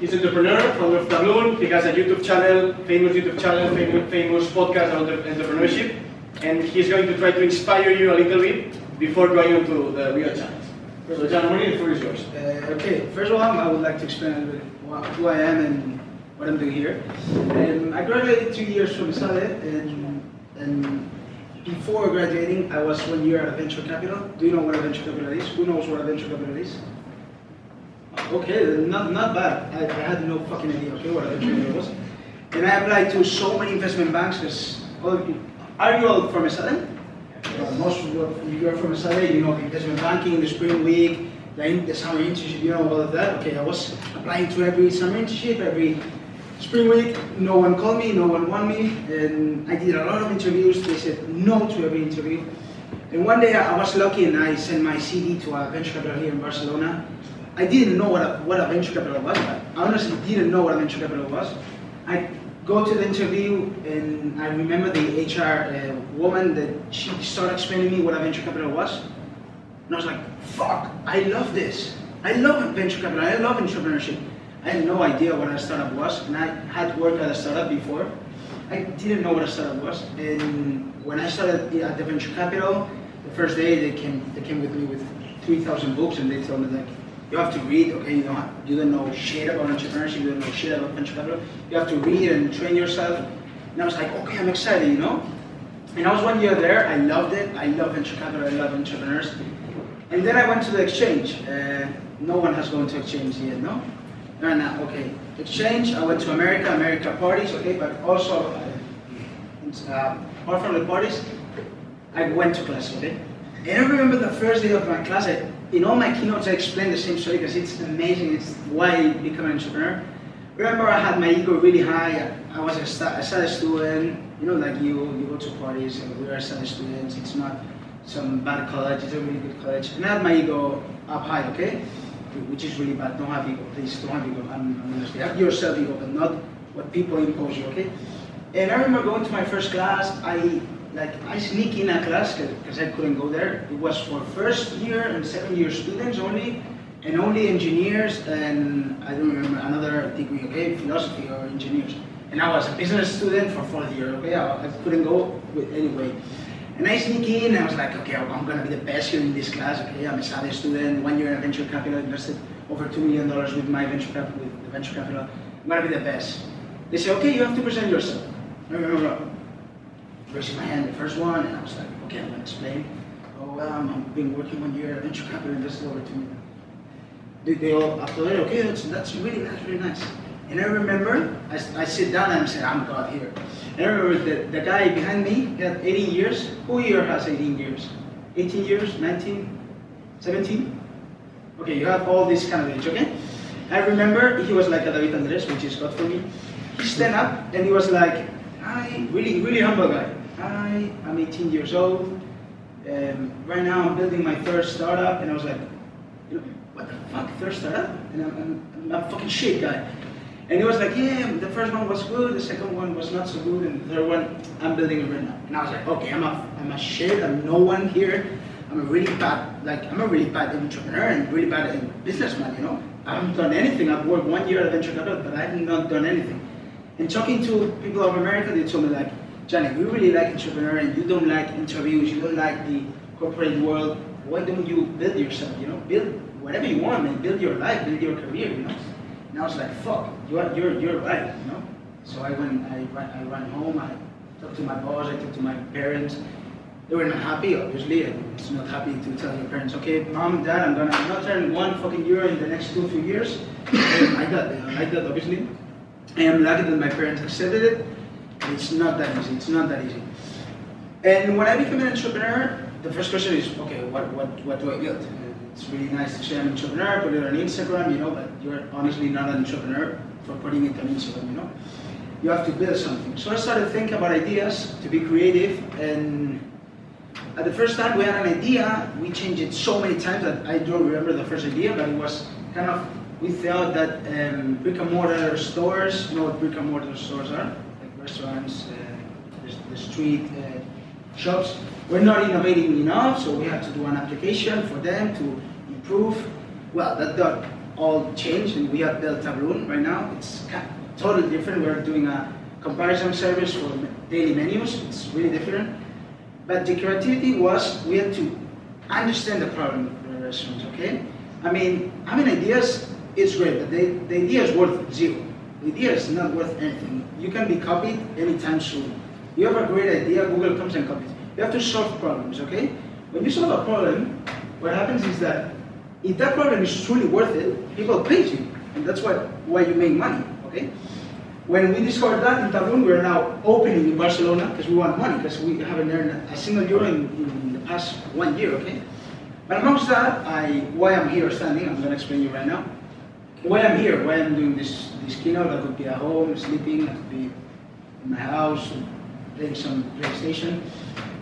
He's an entrepreneur from North Tabloon. He has a YouTube channel, famous YouTube channel, famous, famous podcast on entrepreneurship. And he's going to try to inspire you a little bit before going on to the real challenge. So John Mooney, the floor is yours. Uh, okay, first of all, I would like to explain a little bit who I am and what I'm doing here. Um, I graduated two years from Esade, and, and before graduating, I was one year at venture capital. Do you know what a venture capital is? Who knows what a venture capital is? Okay, not, not bad. I, I had no fucking idea, okay, what a venture capital was. And I applied to so many investment banks because oh, all of you, are you all from Esade? Well, most of you, you're from Saturday, you know investment banking, the spring week, the, summer internship, you know all of that. Okay, I was applying to every summer internship, every spring week. No one called me, no one wanted me, and I did a lot of interviews. They said no to every interview. And one day I was lucky and I sent my CV to a venture capital here in Barcelona. I didn't know what a, what a venture capital was. I honestly didn't know what a venture capital was. I go to the interview and I remember the HR uh, woman that she started explaining to me what a venture capital was. And I was like, fuck, I love this. I love venture capital. I love entrepreneurship. I had no idea what a startup was, and I had worked at a startup before. I didn't know what a startup was. And when I started at the venture capital, the first day they came, they came with me with 3,000 books, and they told me like, you have to read, okay, you don't, you don't know shit about entrepreneurship, you don't know shit about venture capital. You have to read and train yourself. And I was like, okay, I'm excited, you know? And I was one year there, I loved it, I love venture capital, I love entrepreneurs. And then I went to the exchange. Uh, no one has gone to exchange yet, no? No, no, okay. Exchange, I went to America, America parties, okay, but also, uh, uh, apart from the parties, I went to class, okay? And I remember the first day of my class, I, in all my keynotes, I explain the same story because it's amazing. It's why I become an entrepreneur. Remember, I had my ego really high. I was a, stu- a study student. You know, like you, you go to parties, and we are study students. It's not some bad college. It's a really good college. And I had my ego up high, okay? Which is really bad. Don't have ego, please. Don't have ego. I'm, I'm honestly. Have yourself ego, but not what people impose you, okay? And I remember going to my first class. I like I sneak in a class because I couldn't go there. It was for first year and second year students only, and only engineers and I don't remember another degree, okay, philosophy or engineers. And I was a business student for fourth year, okay. I, couldn't go with anyway. And I sneak in, and I was like, okay, I'm gonna be the best here in this class, okay. I'm a Esade student, one year in venture capital, invested over two million dollars with my venture capital, with the venture capital. I'm gonna be the best. They say, okay, you have to present yourself. Raising my hand, the first one, and I was like, okay, I'm gonna explain. Oh, well, I'm, I've been working one year at venture capital, invested over two million. They, they all applauded, okay, that's, that's really nice, really nice. And I remember, I, I sit down and I say, I'm God here. And I remember the, the guy behind me, had 18 years. Who here has 18 years? 18 years, 19, 17? Okay, you have all this kind of age, okay? I remember he was like a David Andres, which is God for me. He stand up and he was like, I, really, really humble guy. I, I'm 18 years old. Um, right now I'm building my first startup. And I was like, you know, what the fuck, first startup? And I'm, I'm, I'm a fucking shit guy. And he was like, yeah, the first one was good, the second one was not so good, and the third one, I'm building it right now. And I was like, okay, I'm a, I'm a shit, I'm no one here. I'm a really bad, like, I'm a really bad entrepreneur and really bad businessman, you know? I haven't done anything. I've worked one year at venture capital, but I have not done anything. And talking to people of America, they told me like, Johnny, we really like entrepreneur and you don't like interviews, you don't like the corporate world. Why don't you build yourself, you know? Build whatever you want, man. Build your life, build your career, you know? And I was like, fuck, you're, you're, you're right, you know? So I went, I, ran- I ran home, I talked to my boss, I talked to my parents. They were not happy, obviously. and It's not happy to tell your parents, okay, mom, and dad, I'm gonna not earn one fucking euro in the next two, three years. I got I got obviously. I am lucky that my parents accepted it. It's not that easy. It's not that easy. And when I became an entrepreneur, the first question is, okay, what, what, what do I build? It's really nice to say I'm an entrepreneur, put it on Instagram, you know, but you're honestly not an entrepreneur for putting it on Instagram, you know. You have to build something. So I started thinking about ideas to be creative, and at the first time we had an idea, we changed it so many times that I don't remember the first idea, but it was kind of, we thought that um, brick and mortar stores, you know what brick and mortar stores are? Like restaurants, uh, the, the street uh, shops, were not innovating enough, so we had to do an application for them to improve. Well, that got all changed and we have built Tabloon right now. It's totally different. We're doing a comparison service for daily menus. It's really different. But the creativity was we had to understand the problem for the restaurants, okay? I mean, having ideas is great, but the, the idea is worth zero. The idea is not worth anything. You can be copied anytime soon. You have a great idea, Google comes and copies. You have to solve problems, okay? When you solve a problem, what happens is that if that problem is truly worth it, people pay you, and that's what why you make money, okay? When we discovered that in Tabloon, we are now opening in Barcelona because we want money, because we haven't earned a single euro in, in the past one year, okay? But amongst that, I, why I'm here standing, I'm gonna explain you right now. Why I'm here, why I'm doing this, this keynote, I could be at home, sleeping, I could be in my house, playing some PlayStation.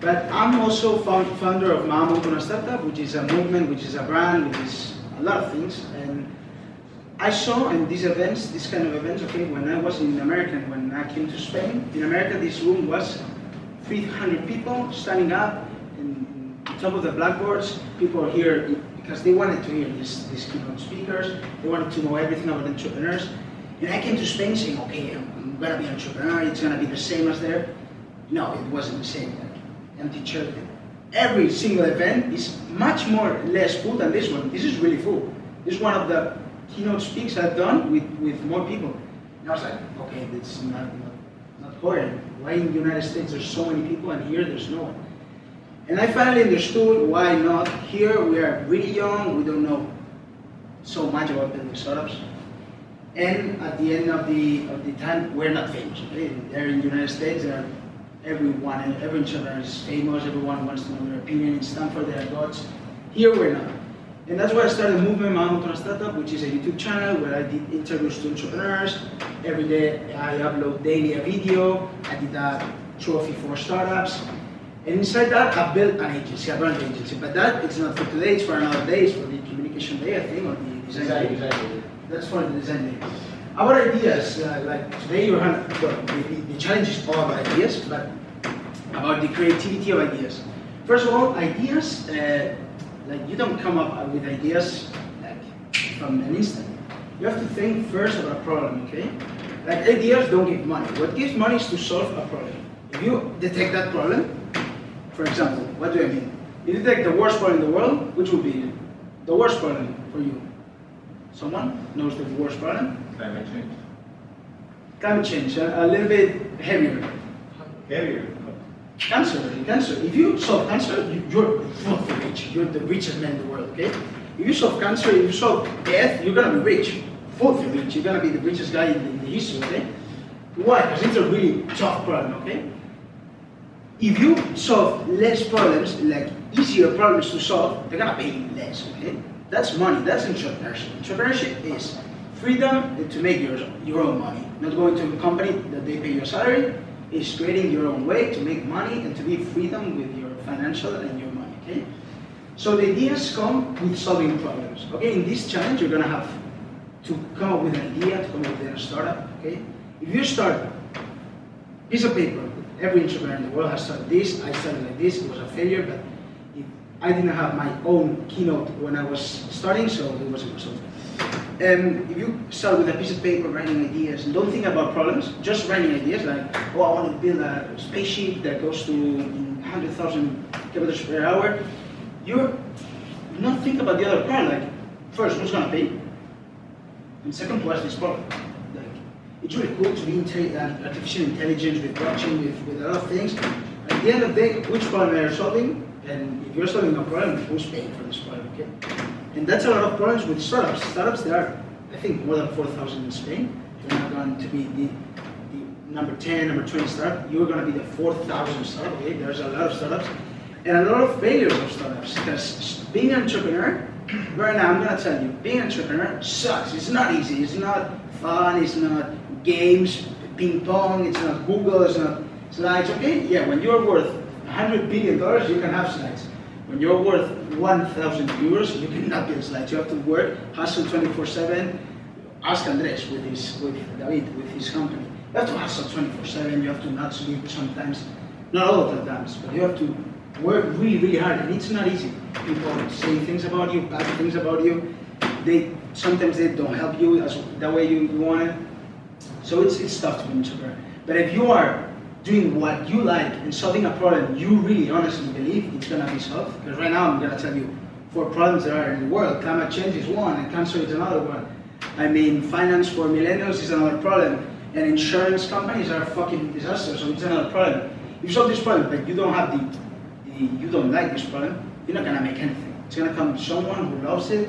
But I'm also found, founder of Mamá Monto una Startup, which is a movement, which is a brand, which is a lot of things. And I saw in these events, this kind of events, okay, when I was in America, when I came to Spain, in America this room was 300 people standing up in, in top of the blackboards. People here because they wanted to hear this, these keynote speakers. They wanted to know everything about entrepreneurs. And I came to Spain saying, okay, I'm, gonna be an entrepreneur, it's gonna be the same as there. No, it wasn't the same. Like, empty chair. Every single event is much more less full than this one. This is really full. This is one of the keynote speaks I've done with, with more people. And I was like, okay, this is not, not, not coherent. Why in the United States there's so many people and here there's no one? And I finally understood why not. Here we are really young, we don't know so much about building startups. And at the end of the of the time, we're not famous. There in the United States, there are everyone, every entrepreneur is famous. Everyone wants to know their opinion. In Stanford, there are gods. Here, we're not. And that's why I started Movement Mountain Startup, which is a YouTube channel where I did interviews to entrepreneurs. Every day, I upload daily a video. I did a trophy for startups. And inside that, I've built an agency, I a brand agency. But that it's not for today, it's for another day, it's for the communication day, I think, or the design day. Exactly. That's for the design day. Our ideas, uh, like today you're well, the, the, the challenge is all about ideas, but about the creativity of ideas. First of all, ideas, uh, like you don't come up with ideas like from an instant. You have to think first about a problem, okay? Like ideas don't give money. What gives money is to solve a problem. If you detect that problem, for example, what do I mean? If you take the worst problem in the world, which would be the worst problem for you? Someone knows the worst problem? Climate change. Climate change, a, a little bit heavier. Heavier. Cancer, cancer. If you solve cancer, you, you're filthy rich. You're the richest man in the world, okay? If you solve cancer, if you solve death, you're gonna be rich. Filthy rich. You're gonna be the richest guy in the, in the history, okay? Why? Because it's a really tough problem, okay? If you solve less problems, like easier problems to solve, they're gonna pay you less, okay? That's money, that's entrepreneurship. Entrepreneurship is freedom to make your, your own money. Not going to a company that they pay your salary, is creating your own way to make money and to be freedom with your financial and your money, okay? So the ideas come with solving problems, okay? In this challenge, you're gonna have to come up with an idea, to come up with a startup, okay? If you start piece of paper, every entrepreneur in the world has started this, I started like this, it was a failure, but if I didn't have my own keynote when I was starting, so it wasn't possible. Um, if you start with a piece of paper writing ideas don't think about problems, just writing ideas like, oh, I want to build a spaceship that goes to 100,000 kilometers per hour, you're not think about the other part. Like, first, who's gonna pay? And second, what's this problem? It's really cool to be inte- uh, artificial intelligence with blockchain, with, with a lot of things. At the end of the day, which problem are you solving? And if you're solving a problem, who's paying for this problem? Okay. And that's a lot of problems with startups. Startups, there are, I think, more than 4,000 in Spain. You're not going to be the, the number 10, number 20 startup. You're going to be the 4,000 startup. Okay? There's a lot of startups. And a lot of failures of startups. Because being an entrepreneur, right now, I'm going to tell you, being an entrepreneur sucks. It's not easy. It's not fun. It's not games, ping pong. It's not Google. It's not slides. Okay? Yeah, when you're worth $100 billion, you can have slides. When you're worth 1,000 euros, you cannot build slides. You have to work, hustle 24/7. Ask Andres with his, with David, with his company. You have to hustle 24/7. You have to not sleep sometimes, not all of the times, but you have to work really, really hard, and it's not easy. People say things about you, bad things about you, they sometimes they don't help you as that way you, you want it. So it's it's tough to be an entrepreneur. But if you are doing what you like and solving a problem you really honestly believe it's gonna be solved, because right now I'm gonna tell you four problems that are in the world. Climate change is one, and cancer is another one. I mean, finance for millennials is another problem, and insurance companies are fucking disaster, so it's another problem. You solve this problem, but you don't have the, you don't like this problem, you're not gonna make anything. It's gonna come someone who loves it,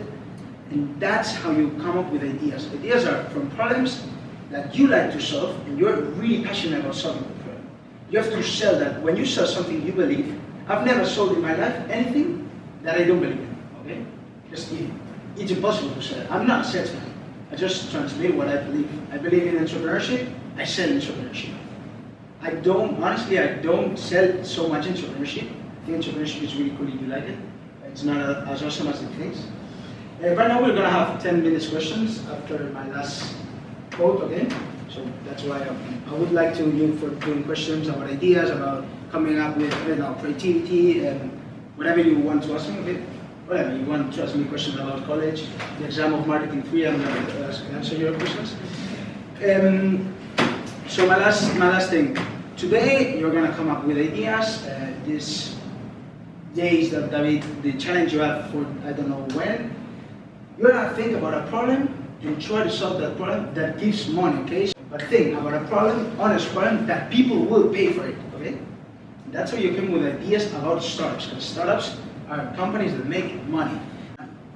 and that's how you come up with ideas. Ideas are from problems that you like to solve, and you're really passionate about solving the problem. You have to sell that. When you sell something you believe, I've never sold in my life anything that I don't believe in. Okay? Just it, it's impossible to sell. I'm not a salesman. I just transmit what I believe. I believe in entrepreneurship. I sell entrepreneurship. I don't honestly. I don't sell so much entrepreneurship. I think entrepreneurship is really cool if you like it. It's not a- as awesome as it thinks. Uh, right now we're gonna have 10 minutes questions after my last quote, okay? So that's why um, I would like to you for doing questions about ideas, about coming up with you know, creativity, and whatever you want to ask me, okay? Whatever you want to ask me questions about college, the exam of marketing three, I'm gonna ask- answer your questions. Um, so my last, my last thing. Today you're gonna come up with ideas. Uh, this days that the challenge you have for I don't know when, you're gonna think about a problem and try to solve that problem that gives money, okay? But think about a problem, honest problem, that people will pay for it, okay? That's how you come with ideas about startups, because startups are companies that make money,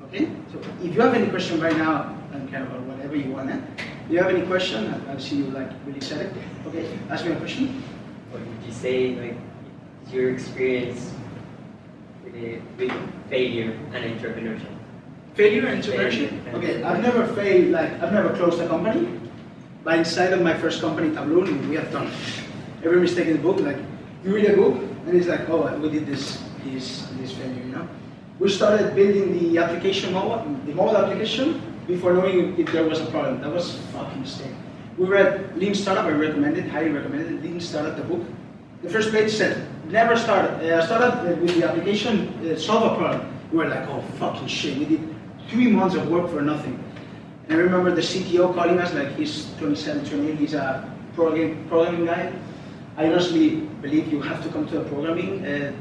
okay? So if you have any question right now, I don't care about whatever you want, eh? If you have any question, I- I see you like really excited. Okay, ask me a question. What would you say, like, your experience with, uh, with failure and entrepreneurship? Failure and entrepreneurship? Okay, I've never failed, like, I've never closed a company. But inside of my first company, Tabloon, we have done every mistake in the book. Like, you read a book, and it's like, oh, we did this, this, this failure, you know? We started building the application mobile, the mobile application, before knowing if there was a problem. That was a fucking mistake. We read Lean Startup, I recommend it, highly recommend it, Lean Startup, the book. The first page said, never started. uh, started with the application, uh, solve a problem. We were like, oh, fucking shit, we did three months of work for nothing. And I remember the CTO calling us, like he's 27, 28, he's a programming, programming guy. I honestly believe you have to come to a programming uh,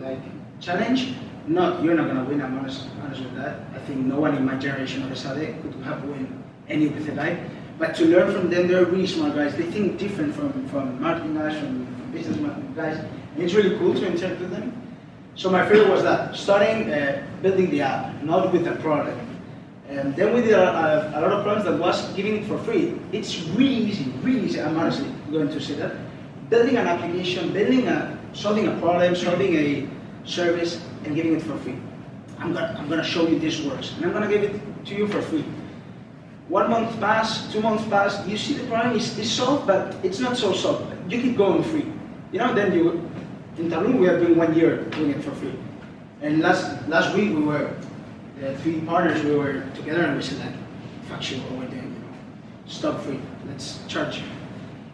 like challenge. Not, you're not gonna win, I'm honest, honest with that. I think no one in my generation of Esade could have won any with a guy. But to learn from them, they're really smart guys. They think different from, from marketing guys, from, from business guys. It's really cool to interact with them. So my favorite was that, starting uh, building the app, not with a product. And then we did a, a, a lot of programs that was giving it for free. It's really easy, really easy, I'm honestly going to say that. Building an application, building a, solving a problem, solving a service, and giving it for free. I'm gonna, I'm gonna show you this works, and I'm gonna give it to you for free. One month pass, two months pass, you see the problem is, is solved, but it's not so solved. You keep going free. You know, then you, in Tabloon we have been one year doing it for free. And last, last week we were, the three partners, we were together and we said like, fuck you, what we're doing, you know, stop free, let's charge you.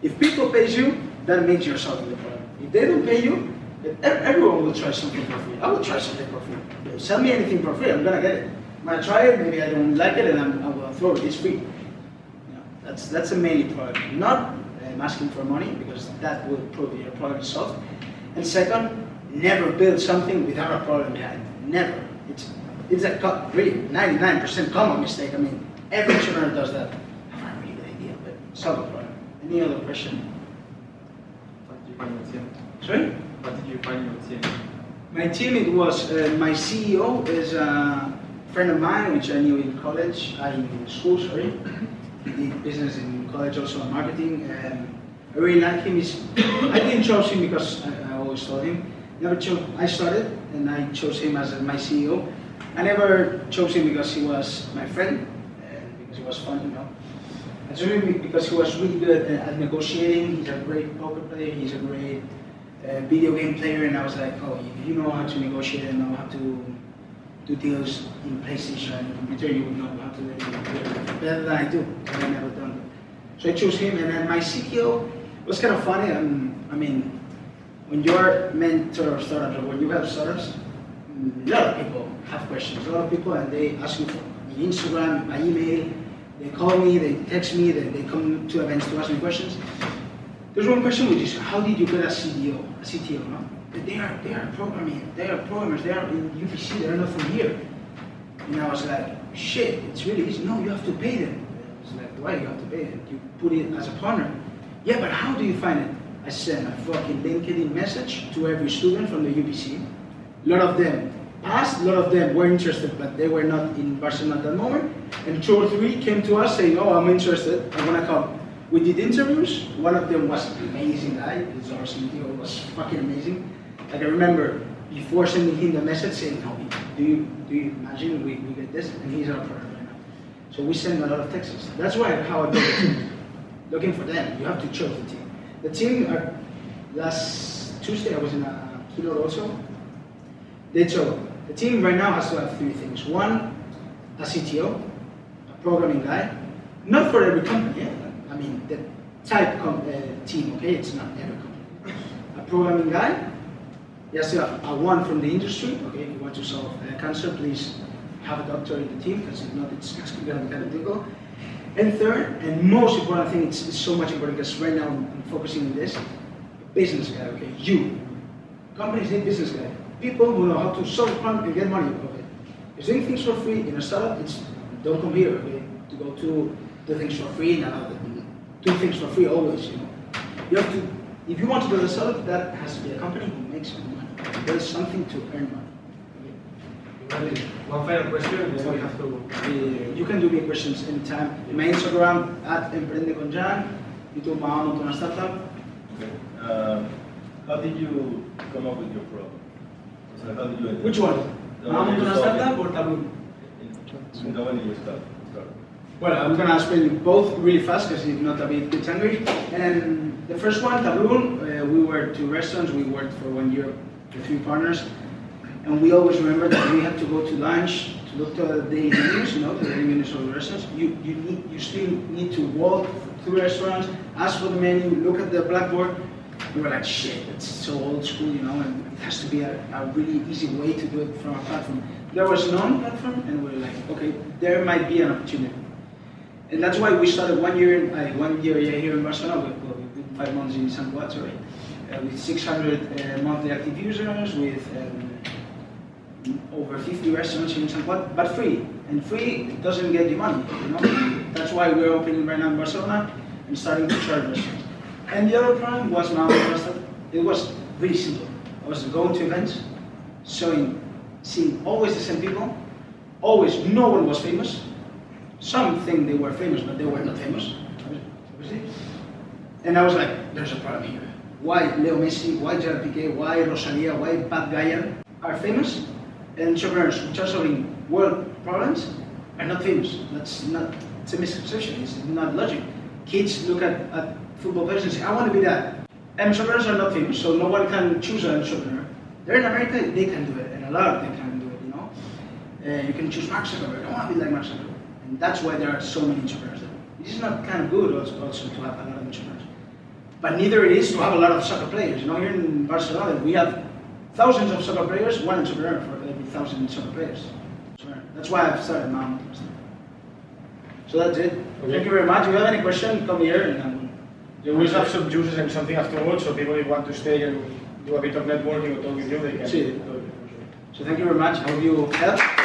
If people pays you, that means you're solving the problem. If they don't pay you, everyone will try something for free. I will try something for free. Sell me anything for free, I'm gonna get it. I'm gonna try it, maybe I don't like it, and I'm, I will throw it. It's free. You know, that's that's the main problem. Not um, asking for money because that will prove your problem is solved. And second, never build something without a problem behind. Never. It's it's a co- really 99% common mistake. I mean, every entrepreneur does that. I have a really good idea, but solve a problem. Any other question? What did you find your team? Sorry? What did you find your team? My team, it was uh, my CEO is a friend of mine, which I knew in college, uh, in school, sorry. He did business in college, also in marketing. And I really like him. He's, I didn't choose him because I, Never chose. I started, and I chose him as my CEO. I never chose him because he was my friend, and because he was fun, you know. I chose him because he was really good at at negotiating. He's a great poker player. He's a great uh, video game player, and I was like, oh, if you know how to negotiate and know how to do deals in PlayStation and computer, you would know how to do it better than I do. but I never done it. So I chose him, and then my CTO was kind of funny. Um, I mean, when you're mentor of startups or when you have startups, a lot of people have questions. A lot of people, and they ask me for Instagram, by email. They call me, they text me, they, they come to events to ask me questions. There's one question which is, how did you get a CDO, a CTO, no? They are, they are programming, they are programmers, they are in UPC, they're not from here. And I was like, shit, it's really easy. No, you have to pay them. It's like, why do you have to pay them? You put it as a partner. Yeah, but how do you find it? I sent a fucking LinkedIn message to every student from the UPC. A lot of them passed, a lot of them were interested, but they were not in Barcelona at that moment. And two or three came to us saying, oh, I'm interested, I want to come. We did interviews. One of them was an amazing guy. His our CTO was fucking amazing. Like I remember before sending him the message saying, no, do you, do you imagine we, we get this? And he's our partner right now. So we send a lot of texts. That's why how I built the team. Looking for them. You have to choose the team. The team, uh, last Tuesday I was in a keynote also. They chose. The team right now has to have three things. One, a CTO, a programming guy. Not for every company, yeah? I mean, the type com- uh, team, okay? It's not every company. A programming guy, you have a one from the industry, okay? If you want to solve uh, cancer, please have a doctor in the team, because if not, it's, of difficult. And third, and most important thing, it's, it's so much important because right now I'm, focusing on this, business guy, okay? You. Companies need business guy. People who know how to solve problem and get money out of it. If doing things for free in a startup, it's don't come here, okay? To go to do things for free them do things for free always, you know. You have to, if you want to build a startup, that has to be a company who makes money. There's something to earn money. One final question, then we have to. Uh, you can do me questions anytime. My Instagram at Emprende con Jan, YouTube Mamá monto una startup. Okay. Uh, how did you come up with your problem? So how did you identify- Which one? The one Mahamud you una started. startup or Tabloon? The one you start. Well, I'm gonna explain you both really fast because if not, a bit gets angry. And the first one, Tabloon, uh, we were two restaurants. We worked for one year with three partners, and we always remember that we had to go to lunch to look to the daily menus, you know, the daily menus of the restaurants. You you need you still need to walk through restaurants, ask for the menu, look at the blackboard. We were like, shit, that's so old school, you know, and it has to be a, a really easy way to do it from a platform. There was no platform, and we were like, okay, there might be an opportunity. And that's why we started one year, uh, one year here in Barcelona, did five months in San sorry, uh, with 600 uh, monthly active users, with um, over 50 restaurants in Juan, but free. And free doesn't get you money, you know? That's why we're opening right now in Barcelona and starting to charge restaurants. And the other problem was now, it was really simple. I was going to events, showing, seeing always the same people, always no one was famous, some think they were famous, but they were not famous. And I was like, there's a problem here. Why Leo Messi, why Gerard Piqué, why Rosalia, why Pat Gaia are famous, entrepreneurs which are solving world problems are not famous. That's not, it's a misconception, it's not logic. Kids look at, at football players and say, I want to be that. Entrepreneurs are not famous, so no one can choose an entrepreneur. They're in America, they can do it, and a lot of them can do it, you know. Uh, you can choose Mark Zuckerberg, I want to be like Mark Zuckerberg. And that's why there are so many entrepreneurs. This is not kind of good also, also to have a lot of entrepreneurs. But neither it is to have a lot of soccer players. You know, here in Barcelona, we have thousands of soccer players, one entrepreneur for thousand soccer players. That's why I've started now. So that's it. Thank you very much. If you have any question, come here and um, You will have some juices and something afterwards, so people if want to stay and do a bit of networking or talk with you, they can. It. so thank you very much. I hope you help.